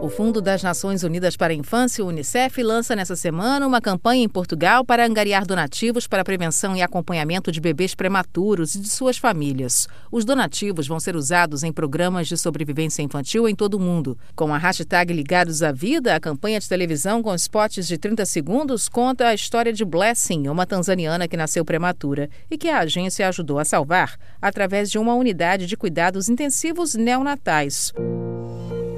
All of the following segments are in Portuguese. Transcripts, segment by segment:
O Fundo das Nações Unidas para a Infância, o Unicef, lança nessa semana uma campanha em Portugal para angariar donativos para a prevenção e acompanhamento de bebês prematuros e de suas famílias. Os donativos vão ser usados em programas de sobrevivência infantil em todo o mundo. Com a hashtag Ligados à Vida, a campanha de televisão com spots de 30 segundos conta a história de Blessing, uma tanzaniana que nasceu prematura e que a agência ajudou a salvar através de uma unidade de cuidados intensivos neonatais.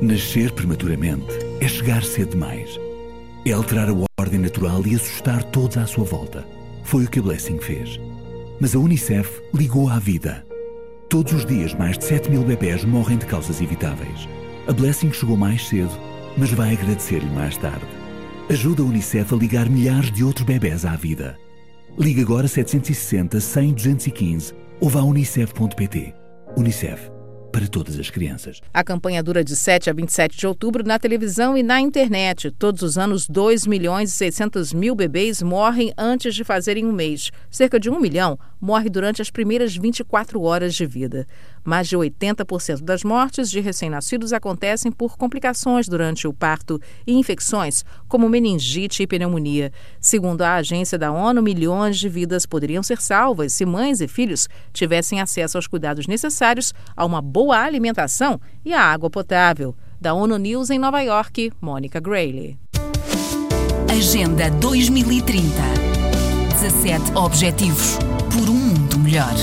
Nascer prematuramente é chegar cedo demais. É alterar a ordem natural e assustar todos à sua volta. Foi o que a Blessing fez. Mas a Unicef ligou à vida. Todos os dias, mais de 7 mil bebés morrem de causas evitáveis. A Blessing chegou mais cedo, mas vai agradecer-lhe mais tarde. Ajuda a Unicef a ligar milhares de outros bebés à vida. Ligue agora 760 100 215 ou vá a unicef.pt. Unicef para todas as crianças. A campanha dura de 7 a 27 de outubro na televisão e na internet. Todos os anos, 2 milhões e 600 mil bebês morrem antes de fazerem um mês. Cerca de um milhão morre durante as primeiras 24 horas de vida. Mais de 80% das mortes de recém-nascidos acontecem por complicações durante o parto e infecções, como meningite e pneumonia. Segundo a agência da ONU, milhões de vidas poderiam ser salvas se mães e filhos tivessem acesso aos cuidados necessários, a uma boa alimentação e a água potável. Da ONU News em Nova York, Mônica Grayley. Agenda 2030. 17 Objetivos por um mundo melhor.